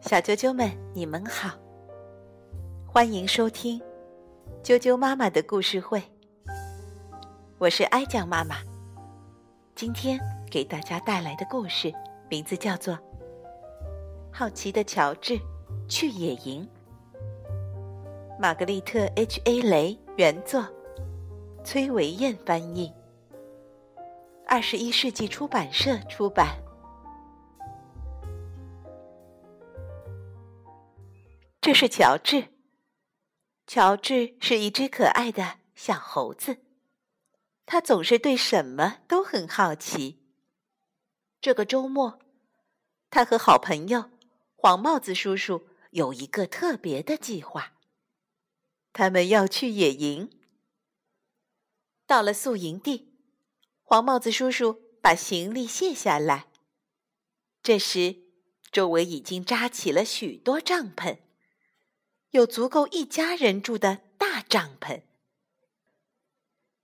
小啾啾们，你们好，欢迎收听啾啾妈妈的故事会。我是哀酱妈妈，今天给大家带来的故事名字叫做《好奇的乔治去野营》。玛格丽特 ·H·A· 雷原作，崔维燕翻译，二十一世纪出版社出版。这是乔治。乔治是一只可爱的小猴子，他总是对什么都很好奇。这个周末，他和好朋友黄帽子叔叔有一个特别的计划。他们要去野营。到了宿营地，黄帽子叔叔把行李卸下来。这时，周围已经扎起了许多帐篷。有足够一家人住的大帐篷，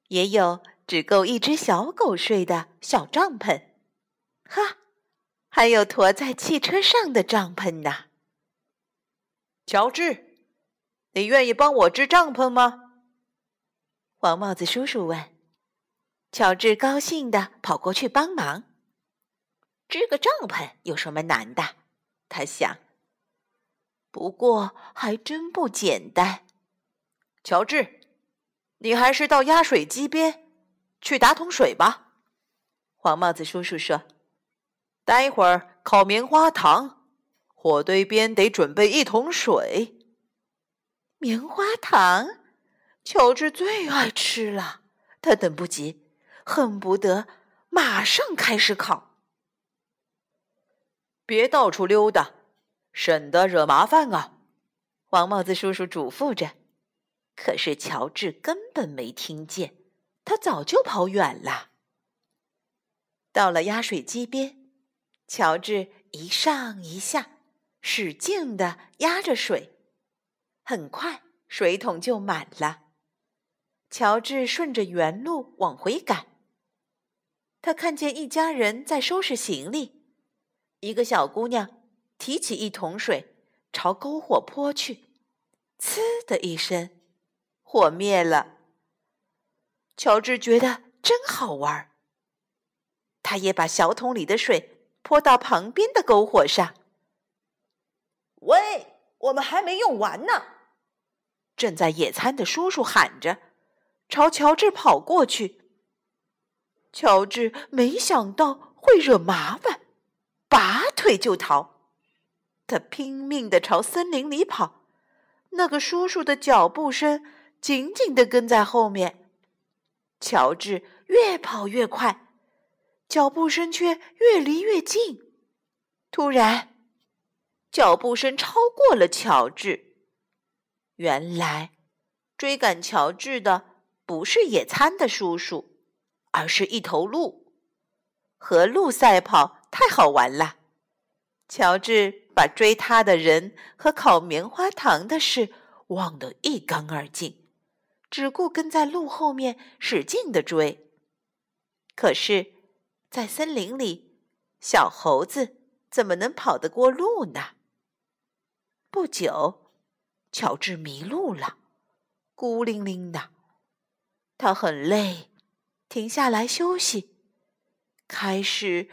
也有只够一只小狗睡的小帐篷，哈，还有驮在汽车上的帐篷呢。乔治，你愿意帮我支帐篷吗？黄帽子叔叔问。乔治高兴地跑过去帮忙。支个帐篷有什么难的？他想。不过还真不简单，乔治，你还是到压水机边去打桶水吧。黄帽子叔叔说：“待会儿烤棉花糖，火堆边得准备一桶水。棉花糖，乔治最爱吃了，他等不及，恨不得马上开始烤。别到处溜达。”省得惹麻烦啊！黄帽子叔叔嘱咐着。可是乔治根本没听见，他早就跑远了。到了压水机边，乔治一上一下，使劲的压着水，很快水桶就满了。乔治顺着原路往回赶，他看见一家人在收拾行李，一个小姑娘。提起一桶水，朝篝火泼去，呲的一声，火灭了。乔治觉得真好玩他也把小桶里的水泼到旁边的篝火上。喂，我们还没用完呢！正在野餐的叔叔喊着，朝乔治跑过去。乔治没想到会惹麻烦，拔腿就逃。他拼命地朝森林里跑，那个叔叔的脚步声紧紧地跟在后面。乔治越跑越快，脚步声却越离越近。突然，脚步声超过了乔治。原来，追赶乔治的不是野餐的叔叔，而是一头鹿。和鹿赛跑太好玩了，乔治。把追他的人和烤棉花糖的事忘得一干二净，只顾跟在鹿后面使劲的追。可是，在森林里，小猴子怎么能跑得过鹿呢？不久，乔治迷路了，孤零零的，他很累，停下来休息。开始，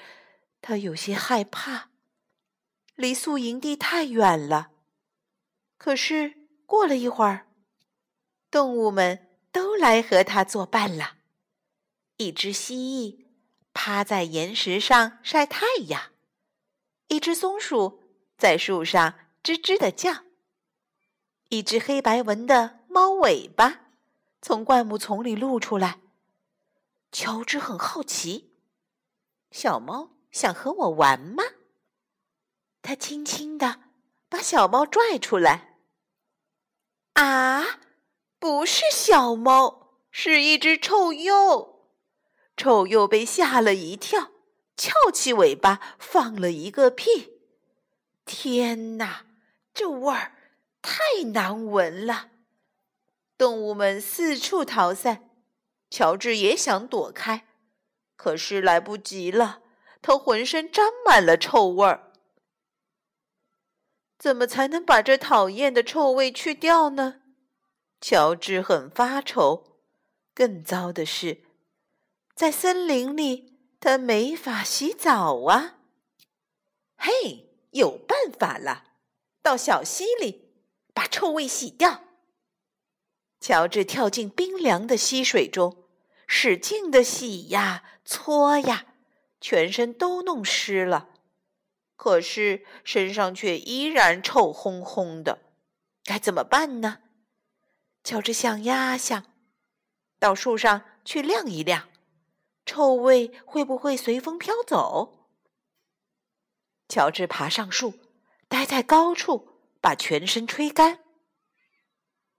他有些害怕。离宿营地太远了，可是过了一会儿，动物们都来和他作伴了。一只蜥蜴趴在岩石上晒太阳，一只松鼠在树上吱吱的叫，一只黑白纹的猫尾巴从灌木丛里露出来。乔治很好奇，小猫想和我玩吗？他轻轻地把小猫拽出来。啊，不是小猫，是一只臭鼬。臭鼬被吓了一跳，翘起尾巴放了一个屁。天哪，这味儿太难闻了！动物们四处逃散，乔治也想躲开，可是来不及了，他浑身沾满了臭味儿。怎么才能把这讨厌的臭味去掉呢？乔治很发愁。更糟的是，在森林里，他没法洗澡啊！嘿，有办法了，到小溪里把臭味洗掉。乔治跳进冰凉的溪水中，使劲的洗呀、搓呀，全身都弄湿了。可是身上却依然臭烘烘的，该怎么办呢？乔治想呀想，到树上去晾一晾，臭味会不会随风飘走？乔治爬上树，待在高处，把全身吹干。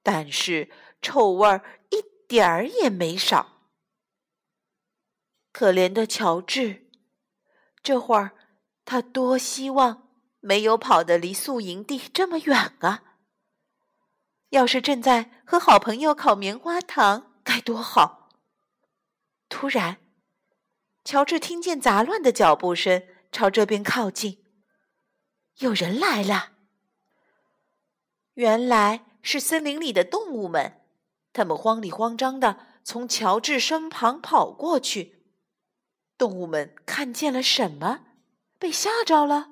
但是臭味儿一点儿也没少。可怜的乔治，这会儿。他多希望没有跑得离宿营地这么远啊！要是正在和好朋友烤棉花糖，该多好！突然，乔治听见杂乱的脚步声朝这边靠近，有人来了。原来是森林里的动物们，他们慌里慌张的从乔治身旁跑过去。动物们看见了什么？被吓着了，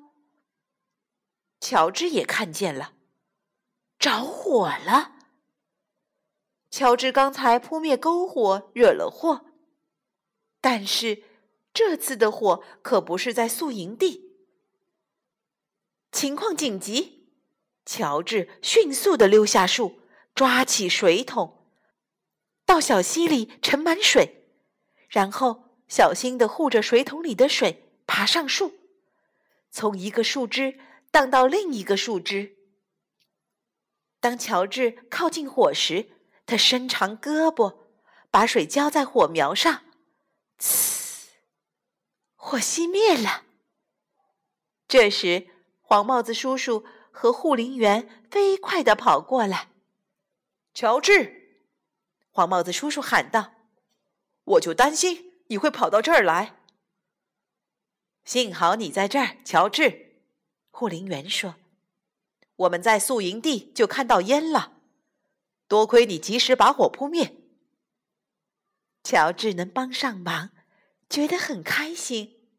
乔治也看见了，着火了。乔治刚才扑灭篝火，惹了祸，但是这次的火可不是在宿营地。情况紧急，乔治迅速的溜下树，抓起水桶，到小溪里盛满水，然后小心的护着水桶里的水，爬上树。从一个树枝荡到另一个树枝。当乔治靠近火时，他伸长胳膊，把水浇在火苗上，呲，火熄灭了。这时，黄帽子叔叔和护林员飞快地跑过来。乔治，黄帽子叔叔喊道：“我就担心你会跑到这儿来。”幸好你在这儿，乔治。护林员说：“我们在宿营地就看到烟了，多亏你及时把火扑灭。”乔治能帮上忙，觉得很开心。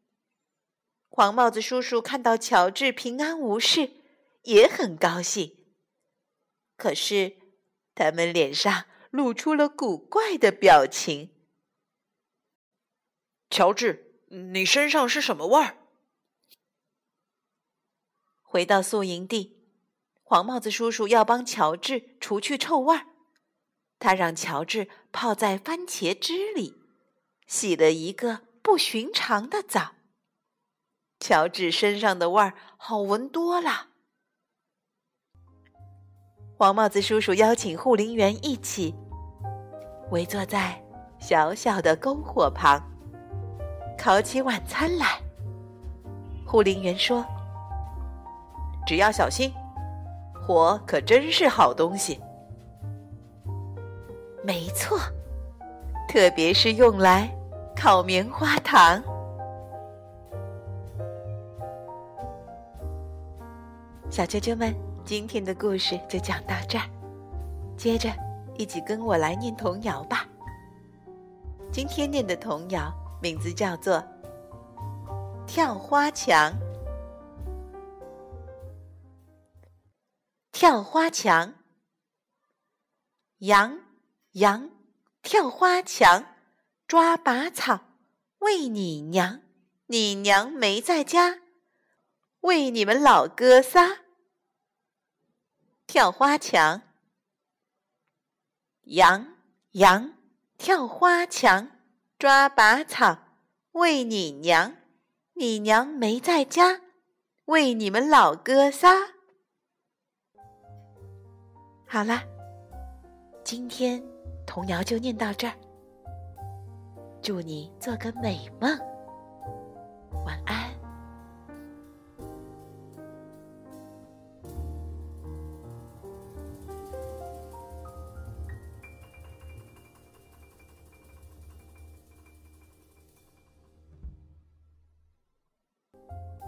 黄帽子叔叔看到乔治平安无事，也很高兴。可是，他们脸上露出了古怪的表情。乔治。你身上是什么味儿？回到宿营地，黄帽子叔叔要帮乔治除去臭味儿。他让乔治泡在番茄汁里，洗了一个不寻常的澡。乔治身上的味儿好闻多了。黄帽子叔叔邀请护林员一起围坐在小小的篝火旁。烤起晚餐来。护林员说：“只要小心，火可真是好东西。”没错，特别是用来烤棉花糖。小啾啾们，今天的故事就讲到这儿。接着，一起跟我来念童谣吧。今天念的童谣。名字叫做《跳花墙》。跳花墙，羊羊跳花墙，抓把草喂你娘，你娘没在家，喂你们老哥仨。跳花墙，羊羊跳花墙。抓把草喂你娘，你娘没在家，喂你们老哥仨。好了，今天童谣就念到这儿。祝你做个美梦，晚安。